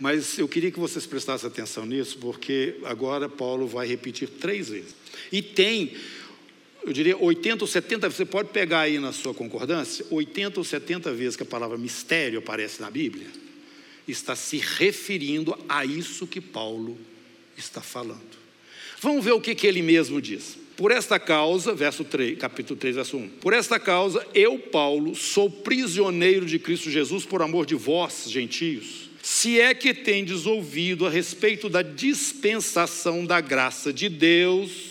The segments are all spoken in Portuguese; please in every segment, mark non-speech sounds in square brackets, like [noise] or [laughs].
Mas eu queria que vocês prestassem atenção nisso, porque agora Paulo vai repetir três vezes. E tem, eu diria, 80 ou 70, você pode pegar aí na sua concordância, 80 ou 70 vezes que a palavra mistério aparece na Bíblia, está se referindo a isso que Paulo está falando. Vamos ver o que, que ele mesmo diz. Por esta causa, verso 3, capítulo 3, verso 1. Por esta causa, eu, Paulo, sou prisioneiro de Cristo Jesus por amor de vós, gentios. Se é que tendes ouvido a respeito da dispensação da graça de Deus,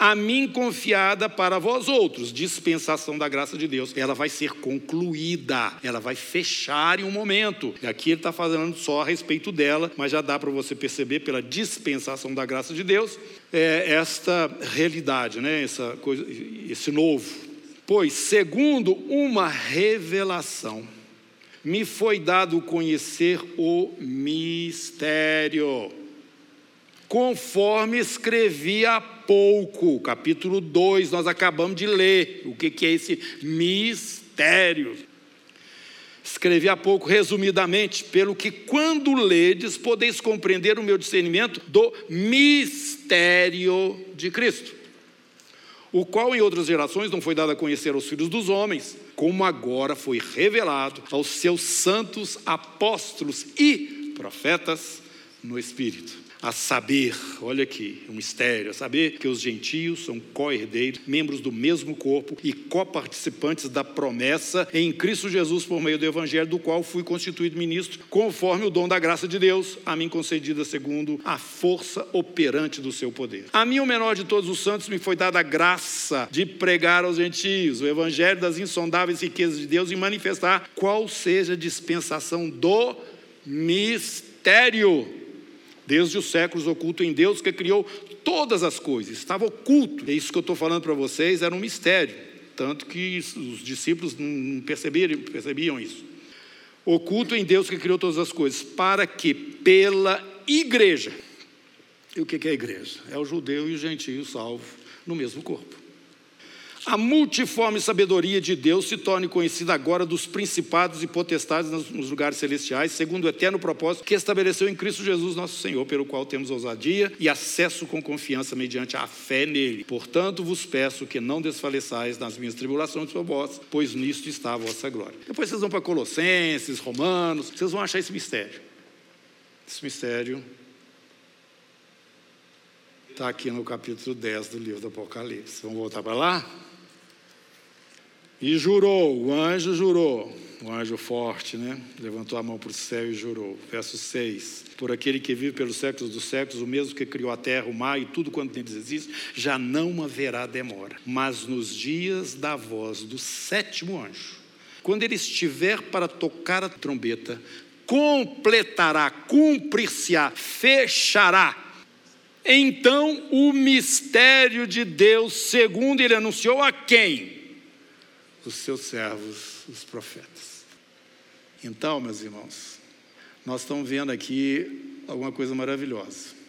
a mim confiada para vós outros, dispensação da graça de Deus. Ela vai ser concluída, ela vai fechar em um momento. Aqui ele está falando só a respeito dela, mas já dá para você perceber pela dispensação da graça de Deus é, esta realidade, né? Essa coisa, esse novo. Pois, segundo uma revelação, me foi dado conhecer o mistério conforme escrevi há pouco, capítulo 2, nós acabamos de ler. O que, é esse mistério? Escrevi há pouco, resumidamente, pelo que quando ledes, podeis compreender o meu discernimento do mistério de Cristo, o qual em outras gerações não foi dado a conhecer aos filhos dos homens, como agora foi revelado aos seus santos apóstolos e profetas no Espírito a saber, olha aqui, um mistério, a saber que os gentios são co-herdeiros, membros do mesmo corpo e coparticipantes da promessa em Cristo Jesus por meio do Evangelho, do qual fui constituído ministro, conforme o dom da graça de Deus, a mim concedida segundo a força operante do seu poder. A mim, o menor de todos os santos, me foi dada a graça de pregar aos gentios o Evangelho das insondáveis riquezas de Deus e manifestar qual seja a dispensação do mistério desde os séculos oculto em Deus que criou todas as coisas, estava oculto. É isso que eu estou falando para vocês, era um mistério, tanto que os discípulos não percebiam, percebiam isso. Oculto em Deus que criou todas as coisas, para que pela igreja, e o que é a igreja? É o judeu e o gentio salvo no mesmo corpo a multiforme sabedoria de Deus se torne conhecida agora dos principados e potestades nos lugares celestiais, segundo o eterno propósito que estabeleceu em Cristo Jesus, nosso Senhor, pelo qual temos ousadia e acesso com confiança mediante a fé nele. Portanto, vos peço que não desfaleçais nas minhas tribulações por vós, pois nisto está a vossa glória. Depois vocês vão para Colossenses, Romanos, vocês vão achar esse mistério. Esse mistério está aqui no capítulo 10 do livro do Apocalipse. Vamos voltar para lá? E jurou, o anjo jurou, o anjo forte, né? Levantou a mão para o céu e jurou. Verso 6: Por aquele que vive pelos séculos dos séculos, o mesmo que criou a terra, o mar e tudo quanto neles existe, já não haverá demora. Mas nos dias da voz do sétimo anjo, quando ele estiver para tocar a trombeta, completará, cumprir-se-á, fechará. Então o mistério de Deus, segundo ele anunciou a quem? Os seus servos, os profetas. Então, meus irmãos, nós estamos vendo aqui alguma coisa maravilhosa.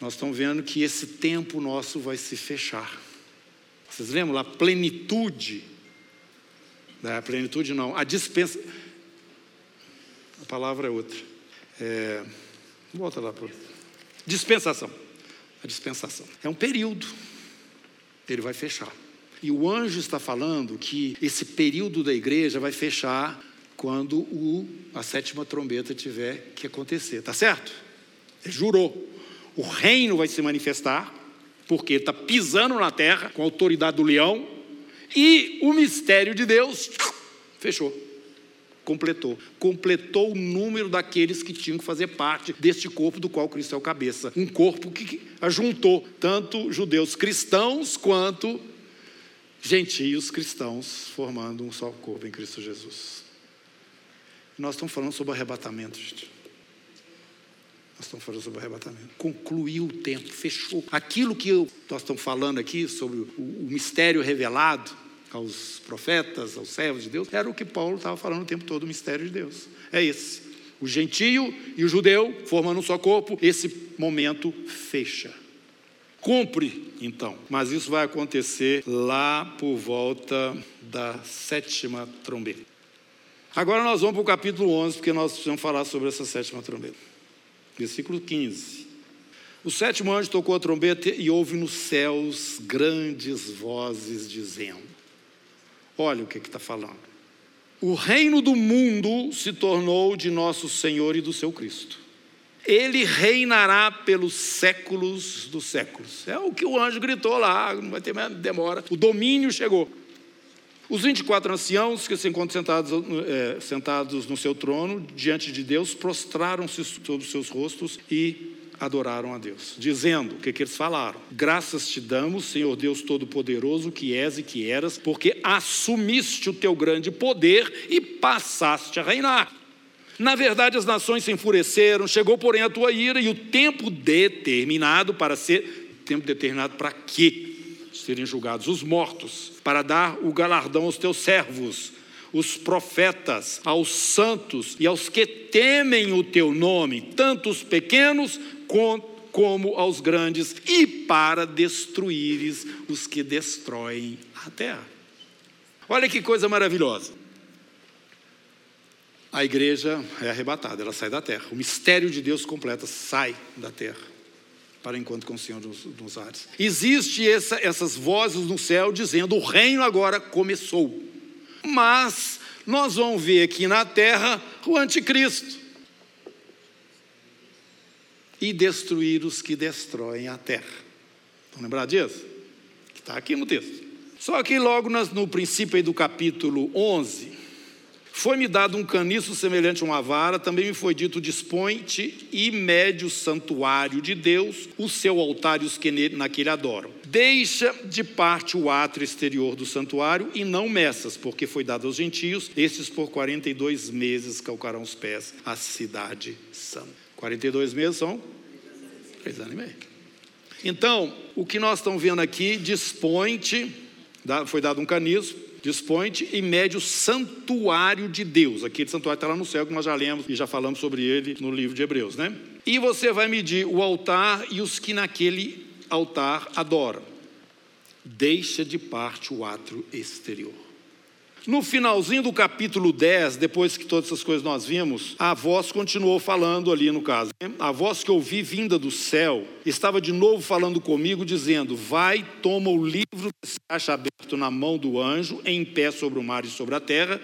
Nós estamos vendo que esse tempo nosso vai se fechar. Vocês lembram lá? Plenitude. Né? Plenitude não, a dispensa. A palavra é outra. É... Volta lá para. Dispensação. A dispensação. É um período. Ele vai fechar. E o anjo está falando que esse período da igreja vai fechar quando o, a sétima trombeta tiver que acontecer, tá certo? Ele jurou. O reino vai se manifestar, porque está pisando na terra com a autoridade do leão, e o mistério de Deus fechou. Completou. Completou o número daqueles que tinham que fazer parte deste corpo do qual Cristo é o cabeça. Um corpo que ajuntou tanto judeus cristãos quanto gentios cristãos formando um só corpo em Cristo Jesus. Nós estamos falando sobre arrebatamento, gente. Nós estamos falando sobre arrebatamento. Concluiu o tempo, fechou. Aquilo que eu, nós estamos falando aqui sobre o, o mistério revelado aos profetas, aos servos de Deus, era o que Paulo estava falando o tempo todo, o mistério de Deus. É esse. O gentio e o judeu formando um só corpo, esse momento fecha. Cumpre, então. Mas isso vai acontecer lá por volta da sétima trombeta. Agora nós vamos para o capítulo 11, porque nós precisamos falar sobre essa sétima trombeta. Versículo 15. O sétimo anjo tocou a trombeta e houve nos céus grandes vozes dizendo: Olha o que está falando. O reino do mundo se tornou de nosso Senhor e do seu Cristo. Ele reinará pelos séculos dos séculos. É o que o anjo gritou lá, não vai ter mais demora. O domínio chegou. Os 24 anciãos que se encontram sentados, é, sentados no seu trono, diante de Deus, prostraram-se sobre os seus rostos e adoraram a Deus, dizendo: o que, que eles falaram? Graças te damos, Senhor Deus Todo-Poderoso, que és e que eras, porque assumiste o teu grande poder e passaste a reinar. Na verdade, as nações se enfureceram, chegou, porém, a tua ira e o tempo determinado para ser. Tempo determinado para quê? Serem julgados os mortos, para dar o galardão aos teus servos, os profetas, aos santos e aos que temem o teu nome, tanto os pequenos como aos grandes, e para destruíres os que destroem a terra. Olha que coisa maravilhosa. A igreja é arrebatada, ela sai da terra. O mistério de Deus completa sai da terra para enquanto com o Senhor nos, nos ares. Existe essa, essas vozes no céu dizendo: o reino agora começou. Mas nós vamos ver aqui na terra o anticristo e destruir os que destroem a terra. Vão lembrar disso? Que está aqui no texto. Só que logo no princípio do capítulo 11, foi-me dado um caniço semelhante a uma vara, também me foi dito: dispõe-te e mede o santuário de Deus, o seu altar e os que naquele adoram. Deixa de parte o átrio exterior do santuário e não meças, porque foi dado aos gentios, estes por 42 meses calcarão os pés à cidade santa. 42 meses são três anos e meio. Então, o que nós estamos vendo aqui, dispõe-te, foi dado um caniço, dispõe-te e mede o santuário de Deus. Aquele santuário está lá no céu, que nós já lemos e já falamos sobre ele no livro de Hebreus, né? E você vai medir o altar e os que naquele altar adoram. Deixa de parte o átrio exterior. No finalzinho do capítulo 10, depois que todas essas coisas nós vimos, a voz continuou falando ali no caso. A voz que ouvi vinda do céu estava de novo falando comigo, dizendo: Vai, toma o livro que se acha aberto na mão do anjo, em pé sobre o mar e sobre a terra.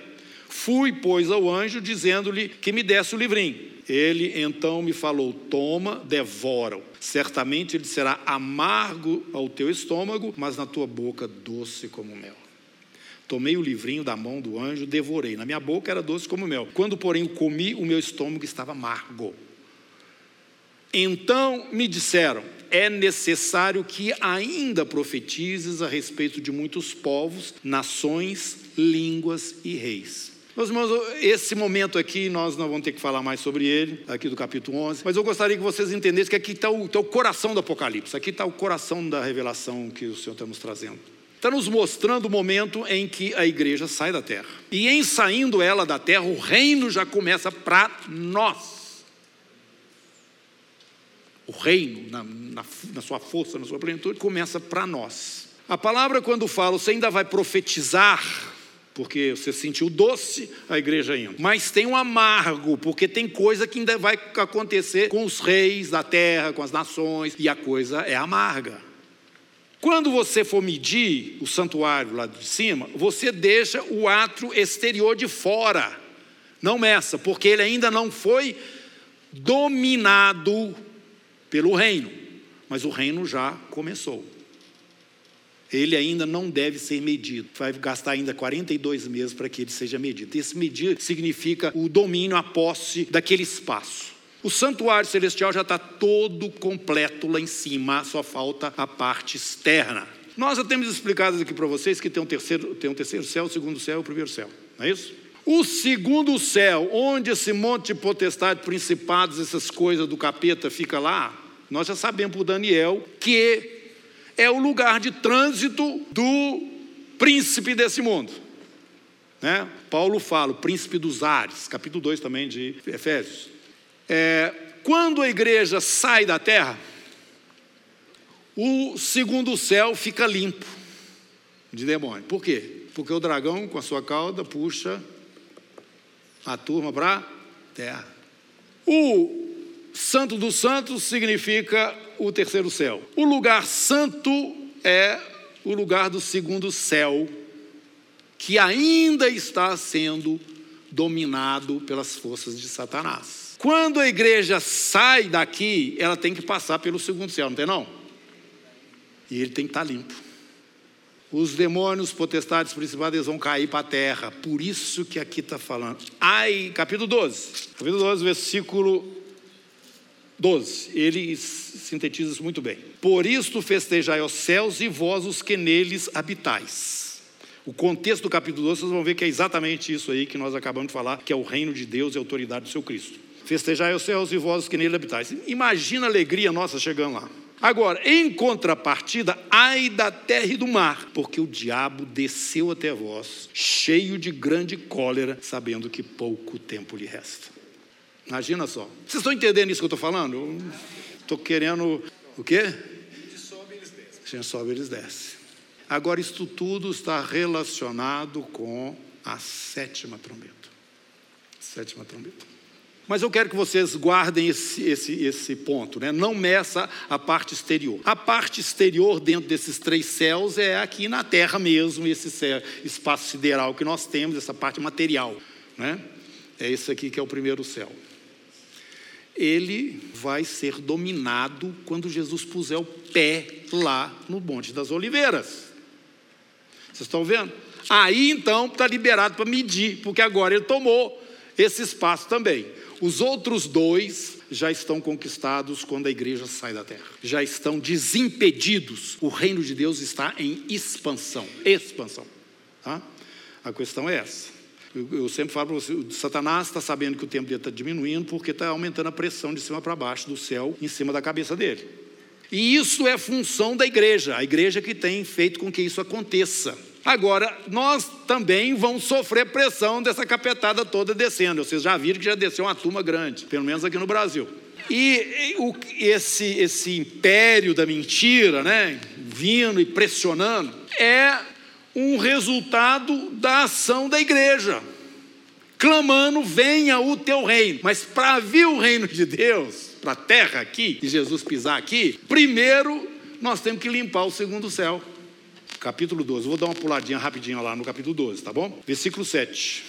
Fui, pois, ao anjo, dizendo-lhe que me desse o livrinho. Ele então me falou: Toma, devora-o. Certamente ele será amargo ao teu estômago, mas na tua boca doce como mel. Tomei o livrinho da mão do anjo, devorei. Na minha boca era doce como mel. Quando, porém, o comi, o meu estômago estava amargo. Então me disseram: é necessário que ainda profetizes a respeito de muitos povos, nações, línguas e reis. Meus irmãos, esse momento aqui, nós não vamos ter que falar mais sobre ele, aqui do capítulo 11, mas eu gostaria que vocês entendessem que aqui está o, tá o coração do Apocalipse, aqui está o coração da revelação que o Senhor está nos trazendo. Está nos mostrando o momento em que a igreja sai da terra. E em saindo ela da terra, o reino já começa para nós. O reino, na, na, na, sua força, na sua plenitude, começa para nós. A palavra, quando fala, você ainda vai profetizar, porque você sentiu doce a igreja indo, mas tem um amargo, porque tem coisa que ainda vai acontecer com os reis da terra, com as nações, e a coisa é amarga. Quando você for medir o santuário lá de cima, você deixa o átrio exterior de fora. Não meça, porque ele ainda não foi dominado pelo reino, mas o reino já começou. Ele ainda não deve ser medido. Vai gastar ainda 42 meses para que ele seja medido. Esse medir significa o domínio, a posse daquele espaço. O santuário celestial já está todo completo lá em cima, só falta a parte externa. Nós já temos explicado aqui para vocês que tem um terceiro, tem um terceiro céu, o segundo céu e o primeiro céu, não é isso? O segundo céu, onde esse monte de potestade, principados, essas coisas do capeta fica lá, nós já sabemos por Daniel que é o lugar de trânsito do príncipe desse mundo. Né? Paulo fala, o príncipe dos ares, capítulo 2 também de Efésios. É, quando a igreja sai da terra, o segundo céu fica limpo de demônio. Por quê? Porque o dragão, com a sua cauda, puxa a turma para a terra. O Santo dos Santos significa o terceiro céu. O lugar santo é o lugar do segundo céu, que ainda está sendo dominado pelas forças de Satanás. Quando a igreja sai daqui, ela tem que passar pelo segundo céu, não tem não? E ele tem que estar limpo. Os demônios, potestades, principais, eles vão cair para a terra. Por isso que aqui está falando. Ai, capítulo 12. Capítulo 12, versículo 12. Ele sintetiza isso muito bem. Por isto festejai os céus e vós os que neles habitais. O contexto do capítulo 12, vocês vão ver que é exatamente isso aí que nós acabamos de falar, que é o reino de Deus e a autoridade do seu Cristo. Festejai os céus e vós que nele habitais. Imagina a alegria nossa chegando lá. Agora, em contrapartida, ai da terra e do mar, porque o diabo desceu até vós, cheio de grande cólera, sabendo que pouco tempo lhe resta. Imagina só. Vocês estão entendendo isso que eu estou falando? Estou querendo. O quê? A gente sobe, eles descem. A gente sobe, eles descem. Agora, isso tudo está relacionado com a sétima trombeta. Sétima trombeta. Mas eu quero que vocês guardem esse, esse, esse ponto, né? não meça a parte exterior. A parte exterior dentro desses três céus é aqui na Terra mesmo, esse céu, espaço sideral que nós temos, essa parte material. Né? É esse aqui que é o primeiro céu. Ele vai ser dominado quando Jesus puser o pé lá no Monte das Oliveiras. Vocês estão vendo? Aí então está liberado para medir, porque agora ele tomou esse espaço também. Os outros dois já estão conquistados quando a igreja sai da terra. Já estão desimpedidos. O reino de Deus está em expansão. Expansão. Tá? A questão é essa. Eu, eu sempre falo para você: Satanás está sabendo que o tempo dele está diminuindo porque está aumentando a pressão de cima para baixo do céu em cima da cabeça dele. E isso é função da igreja, a igreja que tem feito com que isso aconteça. Agora, nós também vamos sofrer pressão dessa capetada toda descendo. Vocês já viram que já desceu uma turma grande, pelo menos aqui no Brasil. E, esse, esse império da mentira, né, vindo e pressionando, é um resultado da ação da igreja, clamando: venha o teu reino. Mas para vir o reino de Deus, para a terra aqui, e Jesus pisar aqui, primeiro nós temos que limpar o segundo céu capítulo 12. Vou dar uma puladinha rapidinho lá no capítulo 12, tá bom? Versículo 7.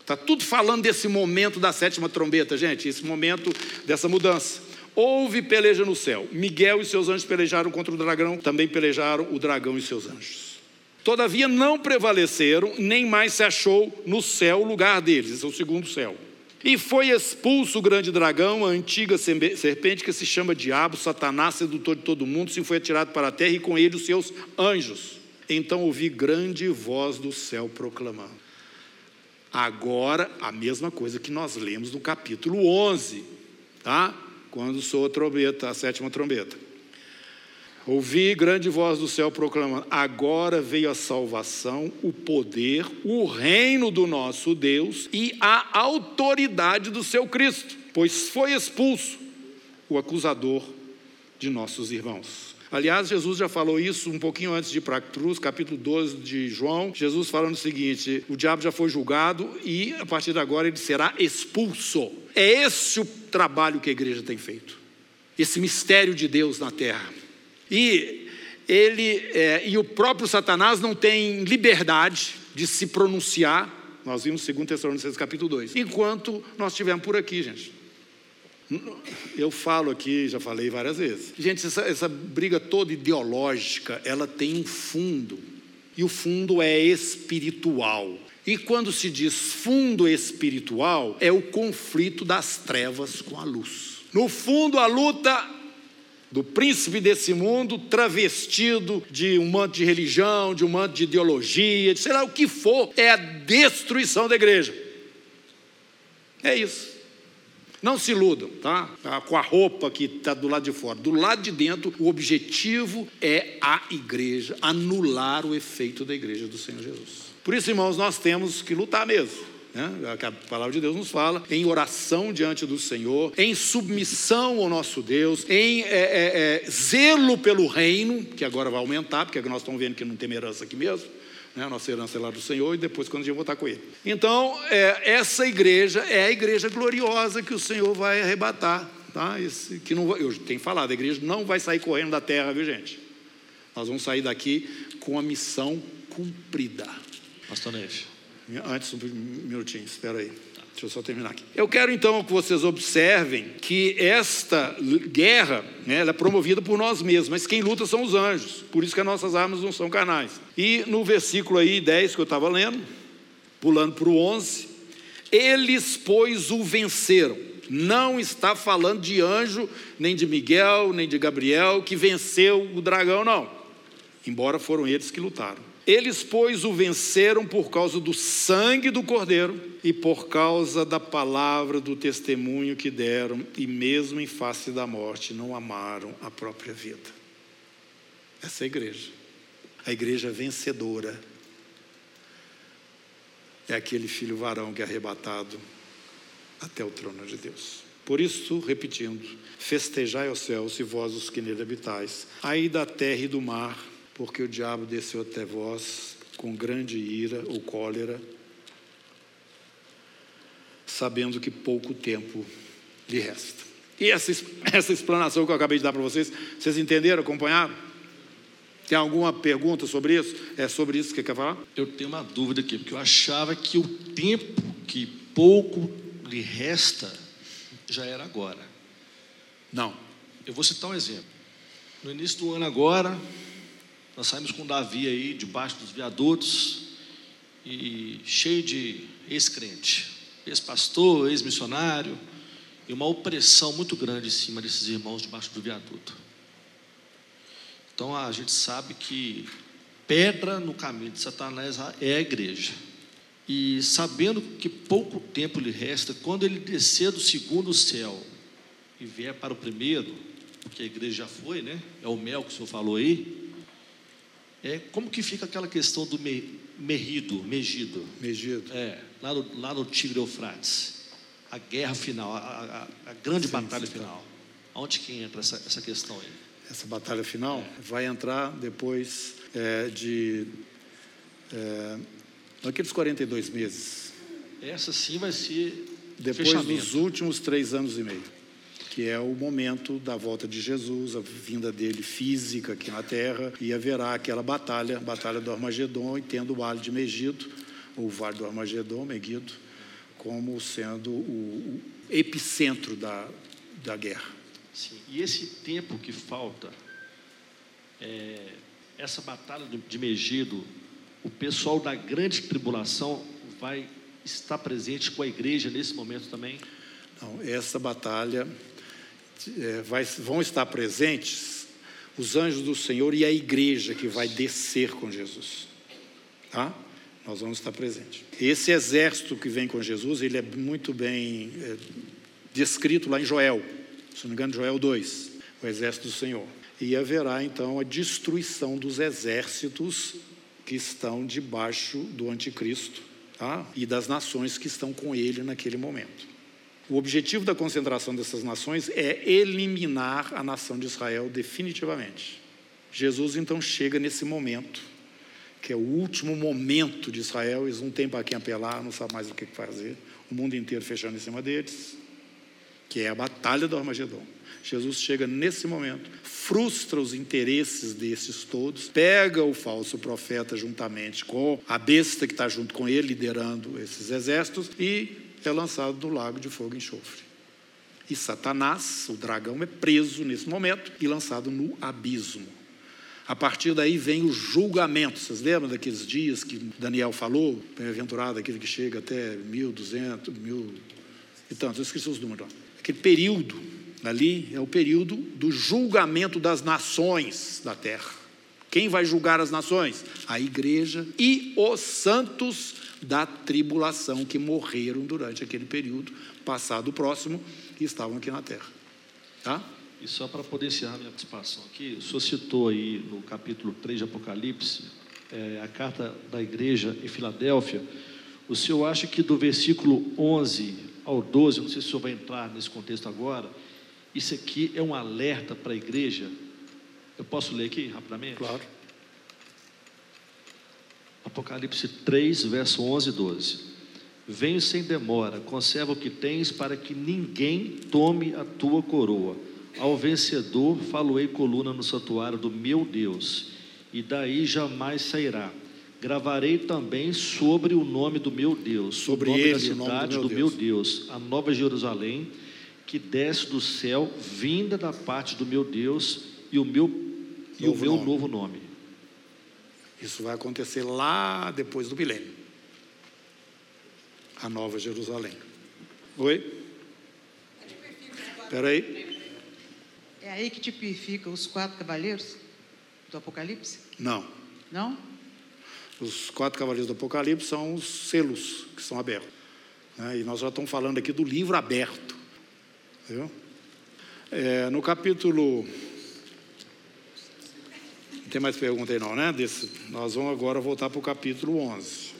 Está tudo falando desse momento da sétima trombeta, gente, esse momento dessa mudança. Houve peleja no céu. Miguel e seus anjos pelejaram contra o dragão, também pelejaram o dragão e seus anjos. Todavia não prevaleceram, nem mais se achou no céu o lugar deles, esse é o segundo céu. E foi expulso o grande dragão, a antiga serpente que se chama Diabo, Satanás, sedutor de todo mundo, se foi atirado para a terra e com ele os seus anjos. Então ouvi grande voz do céu proclamando. Agora, a mesma coisa que nós lemos no capítulo 11, tá? Quando soa a trombeta, a sétima trombeta. Ouvi grande voz do céu proclamando: Agora veio a salvação, o poder, o reino do nosso Deus e a autoridade do seu Cristo, pois foi expulso o acusador de nossos irmãos. Aliás, Jesus já falou isso um pouquinho antes de ir para a cruz, capítulo 12 de João. Jesus falando o seguinte: o diabo já foi julgado e a partir de agora ele será expulso. É esse o trabalho que a igreja tem feito, esse mistério de Deus na terra. E ele é, e o próprio Satanás não tem liberdade de se pronunciar. Nós vimos 2 Tessalonicenses capítulo 2. Enquanto nós estivermos por aqui, gente. Eu falo aqui, já falei várias vezes. Gente, essa, essa briga toda ideológica, ela tem um fundo. E o fundo é espiritual. E quando se diz fundo espiritual, é o conflito das trevas com a luz. No fundo, a luta do príncipe desse mundo, travestido de um manto de religião, de um manto de ideologia, de sei lá o que for, é a destruição da igreja. É isso. Não se iludam, tá? tá com a roupa que está do lado de fora. Do lado de dentro, o objetivo é a igreja, anular o efeito da igreja do Senhor Jesus. Por isso, irmãos, nós temos que lutar mesmo. Né? A palavra de Deus nos fala em oração diante do Senhor, em submissão ao nosso Deus, em é, é, é, zelo pelo reino, que agora vai aumentar, porque nós estamos vendo que não tem herança aqui mesmo. Né? A nossa herança é lá do Senhor e depois quando a gente voltar com Ele. Então, é, essa igreja é a igreja gloriosa que o Senhor vai arrebatar. Tá? Esse, que não, eu tenho falado, a igreja não vai sair correndo da terra, viu gente? Nós vamos sair daqui com a missão cumprida. Pastor Neves. Antes, um minutinho, espera aí. Deixa eu só terminar aqui. Eu quero então que vocês observem que esta guerra né, é promovida por nós mesmos, mas quem luta são os anjos. Por isso que as nossas armas não são carnais. E no versículo aí 10 que eu estava lendo, pulando para o 11, eles, pois, o venceram. Não está falando de anjo, nem de Miguel, nem de Gabriel, que venceu o dragão, não. Embora foram eles que lutaram. Eles, pois, o venceram por causa do sangue do Cordeiro e por causa da palavra do testemunho que deram, e mesmo em face da morte, não amaram a própria vida. Essa é a igreja. A igreja vencedora é aquele filho varão que é arrebatado até o trono de Deus. Por isso, repetindo, festejai aos céus, e vós os que nele habitais, aí da terra e do mar, porque o diabo desceu até vós com grande ira ou cólera, sabendo que pouco tempo lhe resta. E essa, [laughs] essa explanação que eu acabei de dar para vocês, vocês entenderam, acompanharam? Tem alguma pergunta sobre isso? É sobre isso que quer falar? Eu tenho uma dúvida aqui, porque eu achava que o tempo que pouco lhe resta já era agora. Não. Eu vou citar um exemplo. No início do ano agora, nós saímos com Davi aí, debaixo dos viadutos, e cheio de ex-crente, ex-pastor, ex-missionário, e uma opressão muito grande em cima desses irmãos debaixo do viaduto. Então a gente sabe que pedra no caminho de Satanás é a igreja. E sabendo que pouco tempo lhe resta, quando ele descer do segundo céu e vier para o primeiro, porque a igreja já foi, né? É o mel que o senhor falou aí. É, como que fica aquela questão do me, merrido, megido? Megido. É, lá no, lá no Tigre Eufrates. A guerra final, a, a, a grande sim, batalha sim, final. Tá. Onde que entra essa, essa questão aí? Essa batalha final é. vai entrar depois é, de. É, naqueles 42 meses. Essa sim vai ser. Depois dos últimos três anos e meio que é o momento da volta de Jesus, a vinda dele física aqui na terra, e haverá aquela batalha, batalha do Armagedon, e tendo o vale de Megido, ou o vale do Armagedon, Megido, como sendo o, epicentro da, da guerra. Sim. E esse tempo que falta, é, essa batalha de Megido, o pessoal da grande tribulação vai estar presente com a igreja nesse momento também? Não, essa batalha é, vai, vão estar presentes os anjos do Senhor e a igreja que vai descer com Jesus. Tá? Nós vamos estar presentes. Esse exército que vem com Jesus, ele é muito bem é, descrito lá em Joel, se não me engano, Joel 2, o exército do Senhor. E haverá então a destruição dos exércitos que estão debaixo do anticristo tá? e das nações que estão com ele naquele momento. O objetivo da concentração dessas nações é eliminar a nação de Israel definitivamente. Jesus então chega nesse momento, que é o último momento de Israel, eles não têm para quem apelar, não sabem mais o que fazer, o mundo inteiro fechando em cima deles, que é a batalha do Armagedon. Jesus chega nesse momento, frustra os interesses desses todos, pega o falso profeta juntamente com a besta que está junto com ele, liderando esses exércitos, e é lançado no lago de fogo e enxofre. E Satanás, o dragão, é preso nesse momento e lançado no abismo. A partir daí vem o julgamento. Vocês lembram daqueles dias que Daniel falou? Bem-aventurado aquele que chega até 1.200, mil e tantos. Eu esqueci os números. Aquele período ali é o período do julgamento das nações da terra. Quem vai julgar as nações? A igreja e os santos da tribulação que morreram durante aquele período passado próximo e estavam aqui na terra. Tá? E só para poder encerrar minha participação aqui, o senhor citou aí no capítulo 3 de Apocalipse, é, a carta da igreja em Filadélfia. O senhor acha que do versículo 11 ao 12, não sei se o senhor vai entrar nesse contexto agora, isso aqui é um alerta para a igreja? Eu posso ler aqui rapidamente? Claro. Apocalipse 3, verso 11 e 12. Venho sem demora, conserva o que tens, para que ninguém tome a tua coroa. Ao vencedor, faloei coluna no santuário do meu Deus, e daí jamais sairá. Gravarei também sobre o nome do meu Deus, Sobre o nome ele, da o nome do cidade meu do meu Deus, a nova Jerusalém, que desce do céu, vinda da parte do meu Deus, e o meu, e o Novo meu nome. novo nome. Isso vai acontecer lá depois do milênio. A nova Jerusalém. Oi? Espera aí. É aí que tipifica os quatro cavaleiros do Apocalipse? Não. Não? Os quatro cavaleiros do Apocalipse são os selos que são abertos. né? E nós já estamos falando aqui do livro aberto. Viu? É, no capítulo. Tem mais pergunta aí, não, né? Desse, nós vamos agora voltar para o capítulo 11.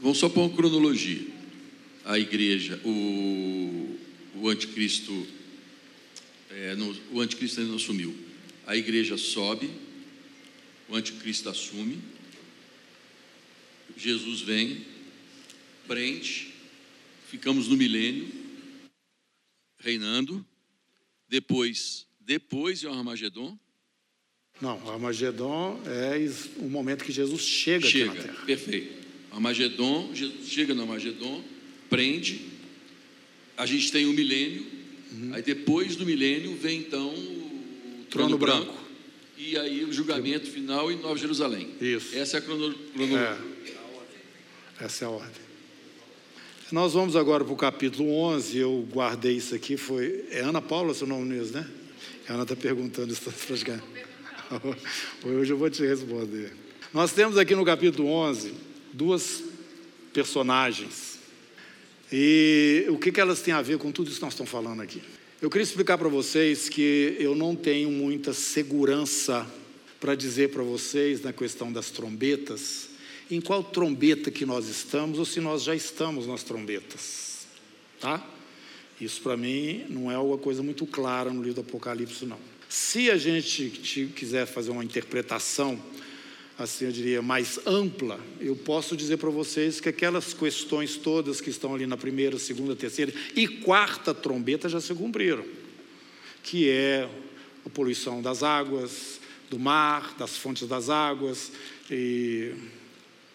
Vamos só pôr uma cronologia. A igreja, o, o anticristo, é, o anticristo ainda não assumiu. A igreja sobe, o anticristo assume, Jesus vem, prende, ficamos no milênio, reinando, depois, depois é o Armagedon, Não, o Armagedon é o momento que Jesus chega, aqui na Chega, Terra. perfeito. Armagedon, Jesus chega no Armagedon, prende. A gente tem o milênio. Aí depois do milênio vem então o Trono trono, branco. branco. E aí o julgamento final em Nova Jerusalém. Isso. Essa é a crono, crono- É. Essa é a ordem. Nós vamos agora para o capítulo 11. Eu guardei isso aqui. Foi é Ana Paula, seu nome mesmo, né? A Ana está perguntando isso para. Hoje eu vou te responder. Nós temos aqui no capítulo 11 duas personagens. E o que, elas têm a ver com tudo isso que nós estamos falando aqui? Eu queria explicar para vocês que eu não tenho muita segurança para dizer para vocês na questão das trombetas, em qual trombeta que nós estamos ou se nós já estamos nas trombetas. Tá? Isso para mim não é uma coisa muito clara no livro do Apocalipse, não. Se a gente quiser fazer uma interpretação, assim eu diria, mais ampla, eu posso dizer para vocês que aquelas questões todas que estão ali na primeira, segunda, terceira e quarta trombeta já se cumpriram, que é a poluição das águas, do mar, das fontes das águas,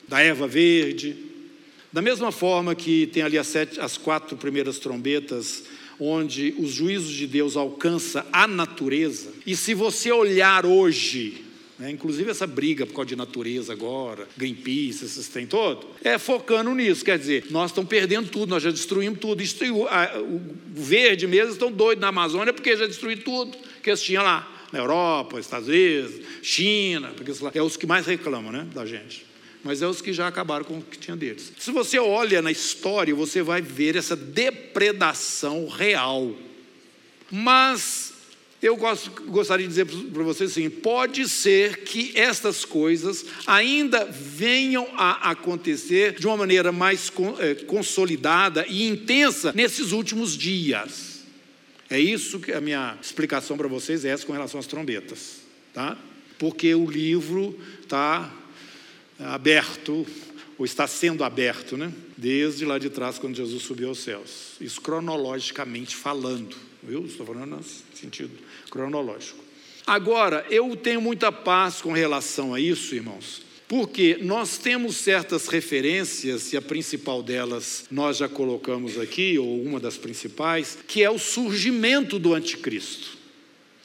da erva verde. Da mesma forma que tem ali as, sete, as quatro primeiras trombetas, onde os juízos de Deus alcançam a natureza. E se você olhar hoje, né, inclusive essa briga por causa de natureza agora, Greenpeace, esses tem todo, é focando nisso. Quer dizer, nós estamos perdendo tudo, nós já destruímos tudo. Destruiu, a- o verde mesmo estão doidos na Amazônia porque já destruíram tudo que eles tinham lá. Na Europa, Estados Unidos, China, porque lá- é os que mais reclamam né, da gente mas é os que já acabaram com o que tinha deles. Se você olha na história, você vai ver essa depredação real. Mas eu gosto- gostaria de dizer para vocês assim: pode ser que estas coisas ainda venham a acontecer de uma maneira mais eh, consolidada e intensa nesses últimos dias. É isso que a minha explicação para vocês é essa com relação às trombetas, tá? Porque o livro está aberto, ou está sendo aberto, né? Desde lá de trás, quando Jesus subiu aos céus. Isso cronologicamente falando, viu? Estou falando no sentido cronológico. Agora, eu tenho muita paz com relação a isso, irmãos, porque nós temos certas referências, e a principal delas nós já colocamos aqui, ou uma das principais, que é o surgimento do anticristo.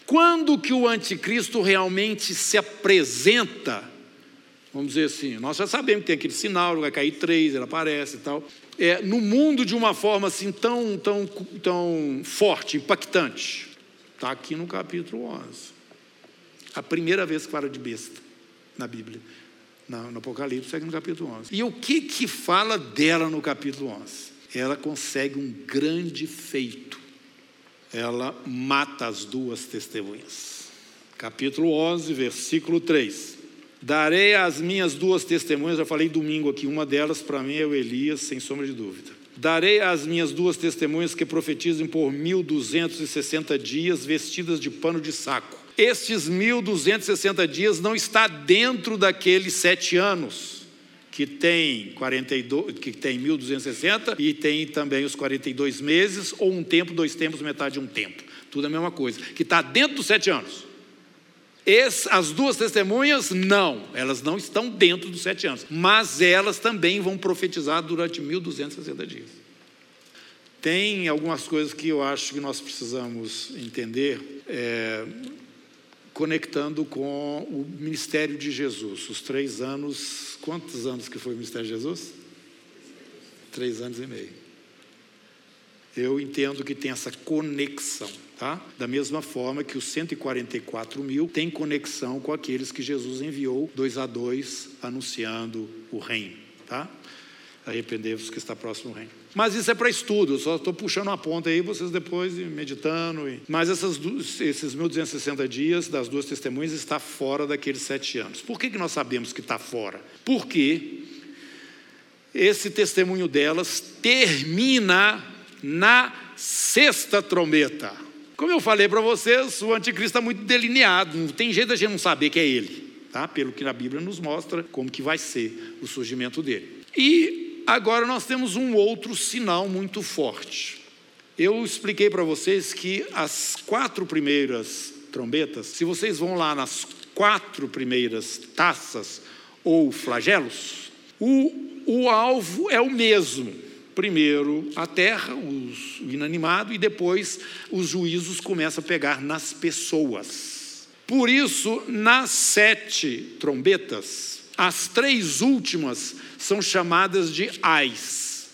Quando que o anticristo realmente se apresenta Vamos dizer assim, nós já sabemos que tem aquele sinal, vai cair três, ele aparece e tal. É, no mundo de uma forma assim tão, tão, tão forte, impactante. Está aqui no capítulo 11. A primeira vez que fala de besta na Bíblia. No Apocalipse é aqui no capítulo 11. E o que que fala dela no capítulo 11? Ela consegue um grande feito. Ela mata as duas testemunhas. Capítulo 11, versículo 3. Darei as minhas duas testemunhas, já falei domingo aqui, uma delas para mim é o Elias, sem sombra de dúvida. Darei as minhas duas testemunhas que profetizem por 1260 dias, vestidas de pano de saco. estes 1260 dias não está dentro daqueles sete anos que tem 42, que tem 1260 e tem também os 42 meses ou um tempo, dois tempos, metade de um tempo. Tudo a mesma coisa, que está dentro dos sete anos. Esse, as duas testemunhas, não, elas não estão dentro dos sete anos, mas elas também vão profetizar durante 1260 dias. Tem algumas coisas que eu acho que nós precisamos entender, é, conectando com o ministério de Jesus. Os três anos, quantos anos que foi o ministério de Jesus? Três anos e meio. Eu entendo que tem essa conexão. Tá? Da mesma forma que os 144 mil têm conexão com aqueles que Jesus enviou dois a dois, anunciando o reino. Tá? Arrependei-vos que está próximo o reino. Mas isso é para estudo, só estou puxando uma ponta aí, vocês depois meditando. E... Mas essas, esses 1.260 dias das duas testemunhas está fora daqueles sete anos. Por que, que nós sabemos que está fora? Porque esse testemunho delas termina na sexta trombeta. Como eu falei para vocês, o anticristo está muito delineado, não tem jeito a gente não saber que é ele, tá? pelo que a Bíblia nos mostra como que vai ser o surgimento dele. E agora nós temos um outro sinal muito forte. Eu expliquei para vocês que as quatro primeiras trombetas, se vocês vão lá nas quatro primeiras taças ou flagelos, o, o alvo é o mesmo primeiro a terra, os, o inanimado, e depois os juízos começam a pegar nas pessoas. Por isso, nas sete trombetas, as três últimas são chamadas de ais.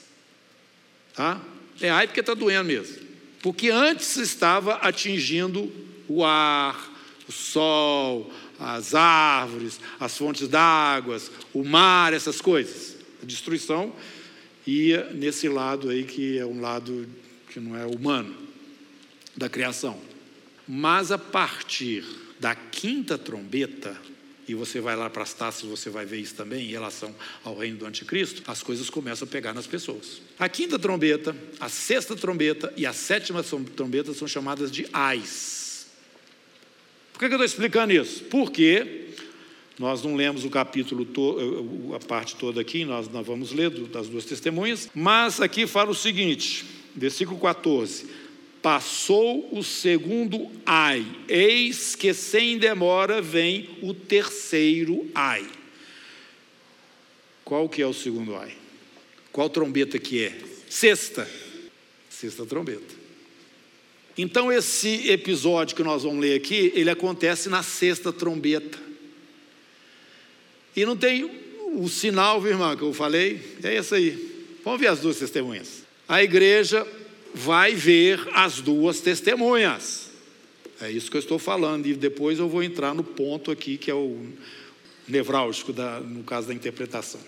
Tá? É ai porque está doendo mesmo. Porque antes estava atingindo o ar, o sol, as árvores, as fontes d'água, o mar, essas coisas. A destruição ia nesse lado aí que é um lado que não é humano, da criação. Mas a partir da quinta trombeta, e você vai lá para as taças, você vai ver isso também em relação ao reino do anticristo, as coisas começam a pegar nas pessoas. A quinta trombeta, a sexta trombeta e a sétima trombeta são chamadas de ais. Por que eu estou explicando isso? Porque nós não lemos o capítulo, to, a parte toda aqui, nós, nós vamos ler das duas testemunhas, mas aqui fala o seguinte, versículo 14: Passou o segundo ai, eis que sem demora vem o terceiro ai. Qual que é o segundo ai? Qual trombeta que é? Sexta. Sexta trombeta. Então esse episódio que nós vamos ler aqui, ele acontece na sexta trombeta. E não tem o sinal, viu, irmã, que eu falei? É isso aí. Vamos ver as duas testemunhas. A igreja vai ver as duas testemunhas. É isso que eu estou falando. E depois eu vou entrar no ponto aqui, que é o nevrálgico, da, no caso da interpretação.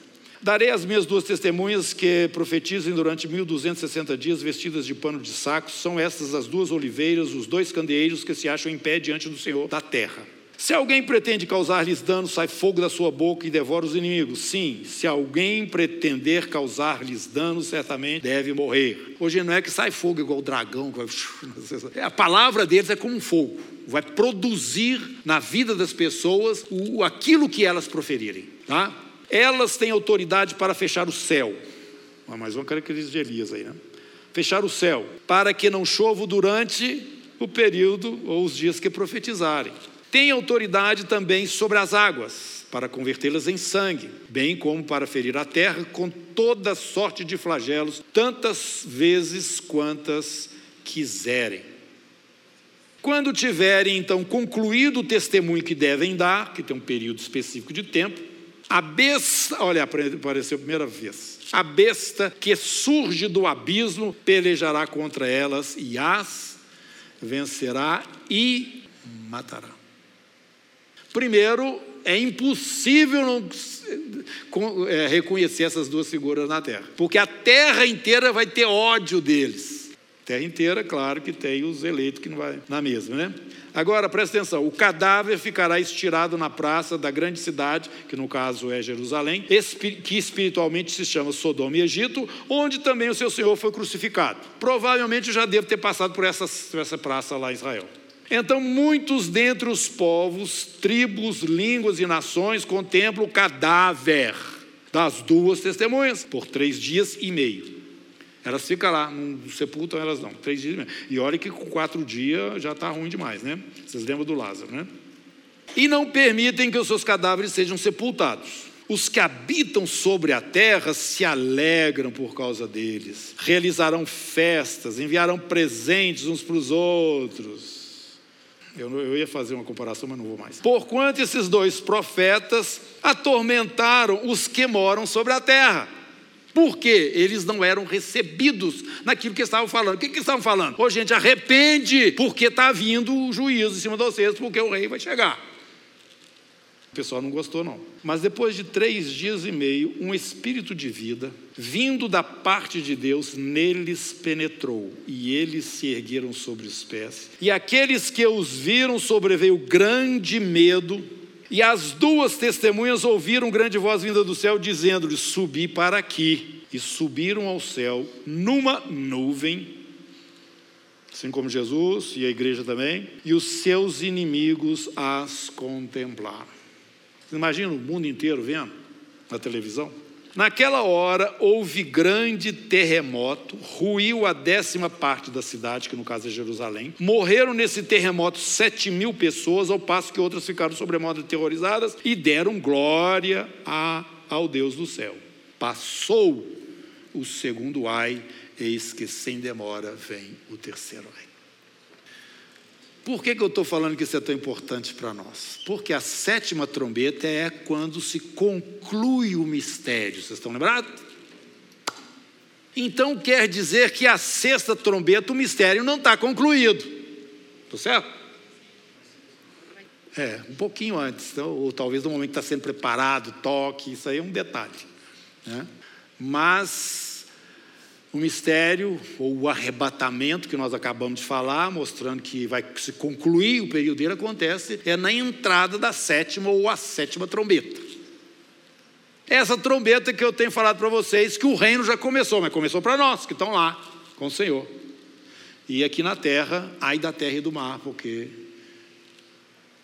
Darei as minhas duas testemunhas que profetizem durante 1260 dias vestidas de pano de saco. São estas as duas oliveiras, os dois candeeiros que se acham em pé diante do Senhor da terra. Se alguém pretende causar-lhes dano, sai fogo da sua boca e devora os inimigos. Sim, se alguém pretender causar-lhes dano, certamente deve morrer. Hoje não é que sai fogo igual o dragão, [laughs] a palavra deles é como um fogo, vai produzir na vida das pessoas o, aquilo que elas proferirem. Tá? Elas têm autoridade para fechar o céu. Ah, mais uma característica de Elias aí, né? Fechar o céu, para que não chova durante o período ou os dias que profetizarem. Tem autoridade também sobre as águas, para convertê-las em sangue, bem como para ferir a terra com toda sorte de flagelos, tantas vezes quantas quiserem. Quando tiverem então concluído o testemunho que devem dar, que tem um período específico de tempo, a besta, olha, apareceu a primeira vez. A besta que surge do abismo pelejará contra elas e as vencerá e matará. Primeiro, é impossível não é, reconhecer essas duas figuras na terra, porque a terra inteira vai ter ódio deles. Terra inteira, claro que tem os eleitos que não vai na mesma, né? Agora, presta atenção: o cadáver ficará estirado na praça da grande cidade, que no caso é Jerusalém, que espiritualmente se chama Sodoma e Egito, onde também o seu Senhor foi crucificado. Provavelmente já deve ter passado por essa, essa praça lá em Israel. Então, muitos dentre os povos, tribos, línguas e nações contemplam o cadáver das duas testemunhas por três dias e meio. Elas ficam lá, não sepultam elas não, três dias e meio. E olha que com quatro dias já está ruim demais, né? Vocês lembram do Lázaro, né? E não permitem que os seus cadáveres sejam sepultados. Os que habitam sobre a terra se alegram por causa deles, realizarão festas, enviarão presentes uns para os outros. Eu, eu, ia fazer uma comparação, mas não vou mais. Porquanto esses dois profetas atormentaram os que moram sobre a terra. Porque eles não eram recebidos naquilo que estavam falando. O que, que estavam falando? Ô, gente, arrepende, porque está vindo o juízo em cima de vocês, porque o rei vai chegar. O pessoal não gostou, não. Mas depois de três dias e meio, um espírito de vida, vindo da parte de Deus, neles penetrou, e eles se ergueram sobre os pés. E aqueles que os viram sobreveio grande medo, e as duas testemunhas ouviram grande voz vinda do céu, dizendo-lhes: Subi para aqui. E subiram ao céu numa nuvem, assim como Jesus e a igreja também, e os seus inimigos as contemplaram. Imagina o mundo inteiro vendo na televisão. Naquela hora houve grande terremoto, ruiu a décima parte da cidade, que no caso é Jerusalém. Morreram nesse terremoto sete mil pessoas, ao passo que outras ficaram sobremodo aterrorizadas e deram glória a, ao Deus do céu. Passou o segundo ai, eis que sem demora vem o terceiro ai. Por que, que eu estou falando que isso é tão importante para nós? Porque a sétima trombeta é quando se conclui o mistério. Vocês estão lembrados? Então quer dizer que a sexta trombeta, o mistério não está concluído. Estou certo? É, um pouquinho antes, então, ou talvez no momento que está sendo preparado, toque, isso aí é um detalhe. Né? Mas o mistério, ou o arrebatamento que nós acabamos de falar, mostrando que vai se concluir o período dele, acontece é na entrada da sétima ou a sétima trombeta. Essa trombeta que eu tenho falado para vocês, que o reino já começou, mas começou para nós, que estão lá com o Senhor. E aqui na terra, ai da terra e do mar, porque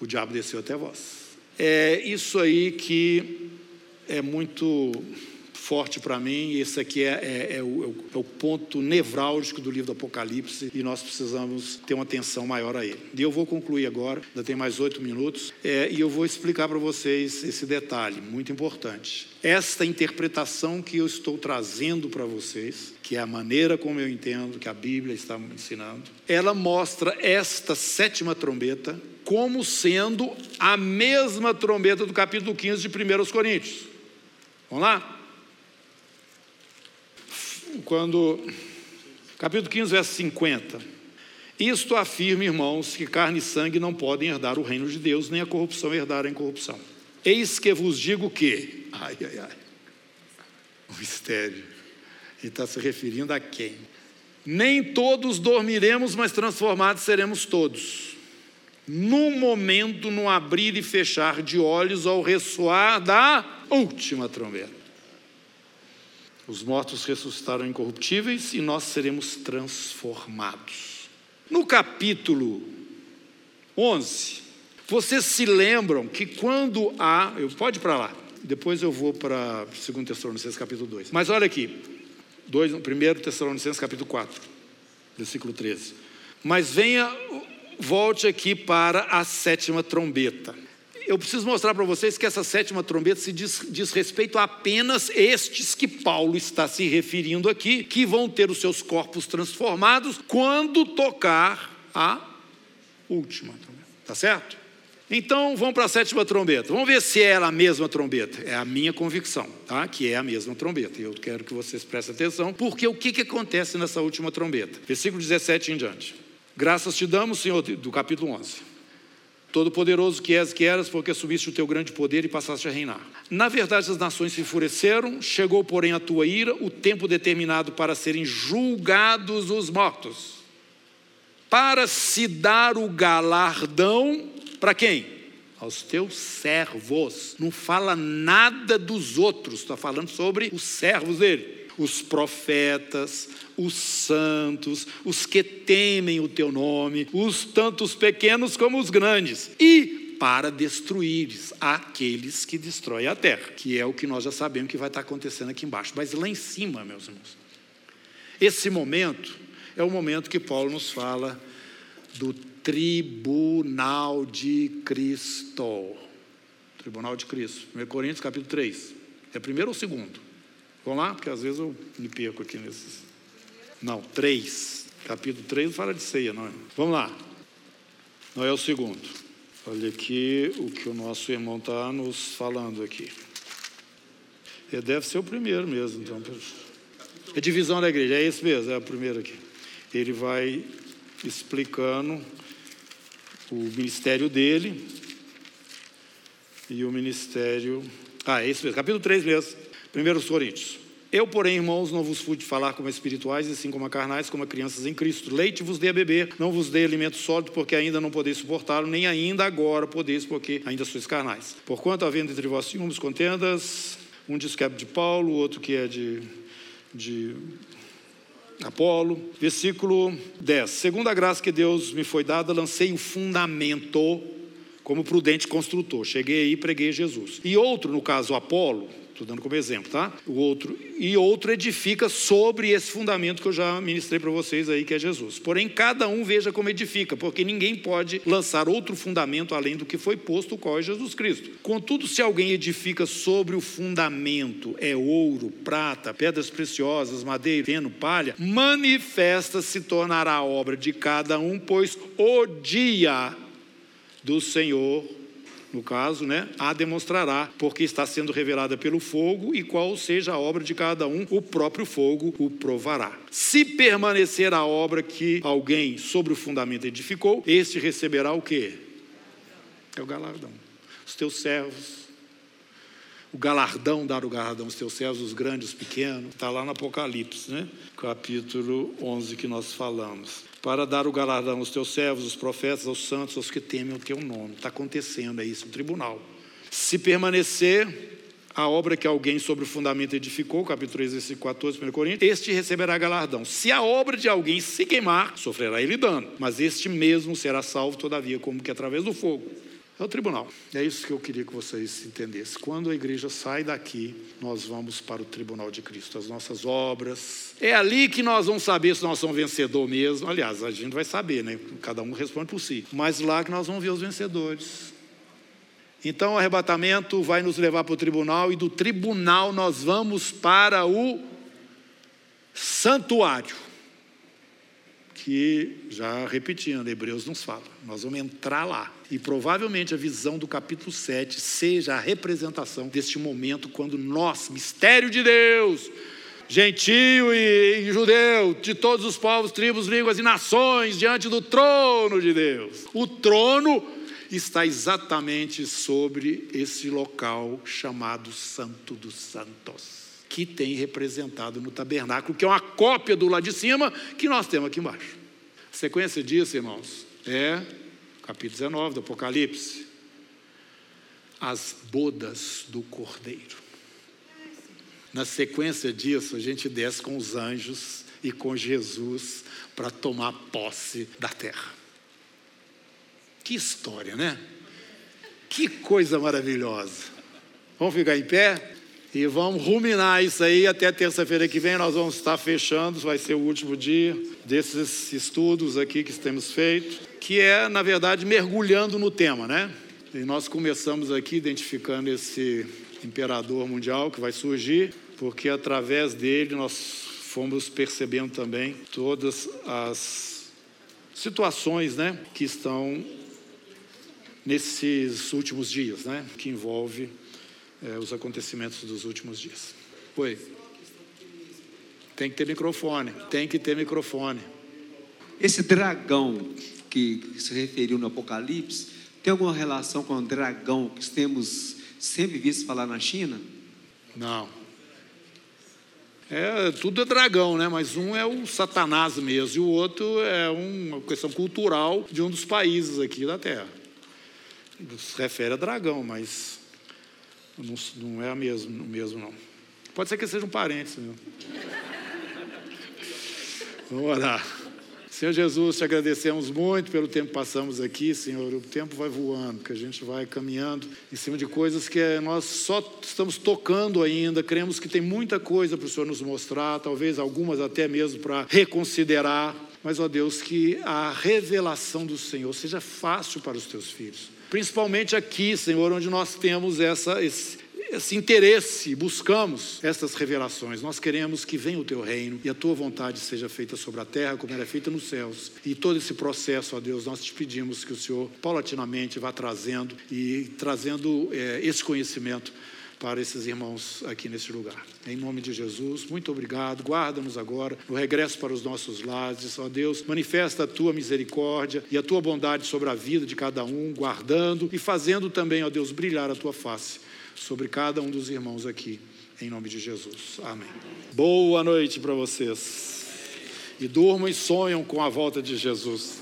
o diabo desceu até vós. É isso aí que é muito forte para mim, esse aqui é, é, é, o, é, o, ponto nevrálgico do livro do Apocalipse, e nós precisamos ter uma atenção maior a ele. E eu vou concluir agora, ainda tem mais oito minutos, é, e eu vou explicar para vocês esse detalhe muito importante. Esta interpretação que eu estou trazendo para vocês, que é a maneira como eu entendo que a Bíblia está me ensinando, ela mostra esta sétima trombeta como sendo a mesma trombeta do capítulo 15 de 1 Coríntios. Vamos lá? Quando, capítulo 15, verso 50. Isto afirma, irmãos, que carne e sangue não podem herdar o reino de Deus, nem a corrupção herdar a incorrupção. Eis que vos digo que, ai, ai, ai, o mistério, ele está se referindo a quem? Nem todos dormiremos, mas transformados seremos todos. Num momento, no abrir e fechar de olhos, ao ressoar da última trombeta. Os mortos ressuscitaram incorruptíveis e nós seremos transformados. No capítulo 11, vocês se lembram que quando há. Eu, pode ir para lá, depois eu vou para 2 Tessalonicenses capítulo 2. Mas olha aqui, 1 Tessalonicenses capítulo 4, versículo 13. Mas venha, volte aqui para a sétima trombeta eu preciso mostrar para vocês que essa sétima trombeta se diz, diz, respeito a apenas estes que Paulo está se referindo aqui, que vão ter os seus corpos transformados quando tocar a última trombeta. Tá certo? Então vamos para a sétima trombeta. Vamos ver se é ela a mesma trombeta. É a minha convicção, tá? Que é a mesma trombeta. Eu quero que vocês prestem atenção, porque o que, que acontece nessa última trombeta? Versículo 17 em diante. Graças te damos, Senhor, do capítulo 11 Todo-Poderoso que és, que eras, porque subiste o teu grande poder e passaste a reinar. Na verdade, as nações se enfureceram, chegou, porém, a tua ira, o tempo determinado para serem julgados os mortos, para se dar o galardão para quem? Aos teus servos. Não fala nada dos outros, está falando sobre os servos dele os profetas, os santos, os que temem o teu nome, os tantos pequenos como os grandes, e para destruires aqueles que destroem a terra, que é o que nós já sabemos que vai estar acontecendo aqui embaixo. Mas lá em cima, meus irmãos, esse momento é o momento que Paulo nos fala do tribunal de Cristo. Tribunal de Cristo. 1 Coríntios capítulo 3. É primeiro ou segundo? Vamos lá? Porque às vezes eu me perco aqui nesses. Não, 3. Capítulo 3 fala de ceia, não é? Vamos lá. Não é o segundo. Olha aqui o que o nosso irmão está nos falando aqui. Ele deve ser o primeiro mesmo, então. É divisão da igreja, é esse mesmo, é o primeiro aqui. Ele vai explicando o ministério dele e o ministério. Ah, é isso mesmo, capítulo 3 mesmo, 1 Coríntios. Eu, porém, irmãos, não vos pude falar como espirituais, e sim como carnais, como crianças em Cristo. Leite vos dei a beber, não vos dei alimento sólido, porque ainda não podeis suportá-lo, nem ainda agora podeis, porque ainda sois carnais. Porquanto, havendo entre vós ciúmes, contendas, um diz que é de Paulo, outro que é de, de Apolo. Versículo 10. Segundo a graça que Deus me foi dada, lancei o fundamento como prudente construtor. Cheguei aí e preguei Jesus. E outro, no caso Apolo, estou dando como exemplo, tá? O outro, e outro edifica sobre esse fundamento que eu já ministrei para vocês aí, que é Jesus. Porém, cada um veja como edifica, porque ninguém pode lançar outro fundamento além do que foi posto, o qual é Jesus Cristo. Contudo, se alguém edifica sobre o fundamento, é ouro, prata, pedras preciosas, madeira, feno, palha, manifesta se tornará a obra de cada um, pois o dia do Senhor, no caso, né, a demonstrará, porque está sendo revelada pelo fogo, e qual seja a obra de cada um, o próprio fogo o provará. Se permanecer a obra que alguém sobre o fundamento edificou, este receberá o quê? É o galardão. Os teus servos o galardão, dar o galardão aos teus servos, os grandes, os pequenos, está lá no Apocalipse, né? capítulo 11 que nós falamos. Para dar o galardão aos teus servos, os profetas, aos santos, aos que temem o teu nome. Está acontecendo, é isso, no tribunal. Se permanecer a obra que alguém sobre o fundamento edificou, capítulo 3, versículo 14, 1 Coríntios, este receberá galardão. Se a obra de alguém se queimar, sofrerá ele dano, mas este mesmo será salvo, todavia, como que através do fogo. É o tribunal. É isso que eu queria que vocês entendessem. Quando a igreja sai daqui, nós vamos para o tribunal de Cristo, as nossas obras. É ali que nós vamos saber se nós somos vencedor mesmo. Aliás, a gente vai saber, né? Cada um responde por si. Mas lá que nós vamos ver os vencedores. Então o arrebatamento vai nos levar para o tribunal e do tribunal nós vamos para o santuário que, já repetindo, Hebreus nos fala, nós vamos entrar lá. E provavelmente a visão do capítulo 7 seja a representação deste momento quando nós, mistério de Deus, gentio e judeu, de todos os povos, tribos, línguas e nações, diante do trono de Deus. O trono está exatamente sobre esse local chamado Santo dos Santos que tem representado no tabernáculo, que é uma cópia do lado de cima que nós temos aqui embaixo. A sequência disso, irmãos, é capítulo 19 do Apocalipse. As bodas do Cordeiro. Na sequência disso, a gente desce com os anjos e com Jesus para tomar posse da terra. Que história, né? Que coisa maravilhosa. Vamos ficar em pé? E vamos ruminar isso aí até terça-feira que vem. Nós vamos estar fechando, vai ser o último dia desses estudos aqui que temos feito, que é, na verdade, mergulhando no tema, né? E nós começamos aqui identificando esse imperador mundial que vai surgir, porque através dele nós fomos percebendo também todas as situações, né, que estão nesses últimos dias, né, que envolve é, os acontecimentos dos últimos dias. Oi. Tem que ter microfone, tem que ter microfone. Esse dragão que se referiu no Apocalipse, tem alguma relação com o dragão que temos sempre visto falar na China? Não. É, tudo é dragão, né? Mas um é o Satanás mesmo, e o outro é uma questão cultural de um dos países aqui da Terra. Se refere a dragão, mas não, não é a mesmo, o mesmo, não. Pode ser que seja um parente, Senhor. Vamos orar. Senhor Jesus, te agradecemos muito pelo tempo que passamos aqui, Senhor. O tempo vai voando, que a gente vai caminhando em cima de coisas que nós só estamos tocando ainda. Cremos que tem muita coisa para o Senhor nos mostrar, talvez algumas até mesmo para reconsiderar. Mas, ó Deus, que a revelação do Senhor seja fácil para os teus filhos. Principalmente aqui, Senhor, onde nós temos essa, esse, esse interesse, buscamos essas revelações. Nós queremos que venha o teu reino e a tua vontade seja feita sobre a terra como ela é feita nos céus. E todo esse processo, ó Deus, nós te pedimos que o Senhor paulatinamente vá trazendo e trazendo é, esse conhecimento para esses irmãos aqui nesse lugar. Em nome de Jesus, muito obrigado. Guarda-nos agora no regresso para os nossos lares. Ó Deus, manifesta a tua misericórdia e a tua bondade sobre a vida de cada um, guardando e fazendo também, ó Deus, brilhar a tua face sobre cada um dos irmãos aqui, em nome de Jesus. Amém. Boa noite para vocês. E durmam e sonham com a volta de Jesus.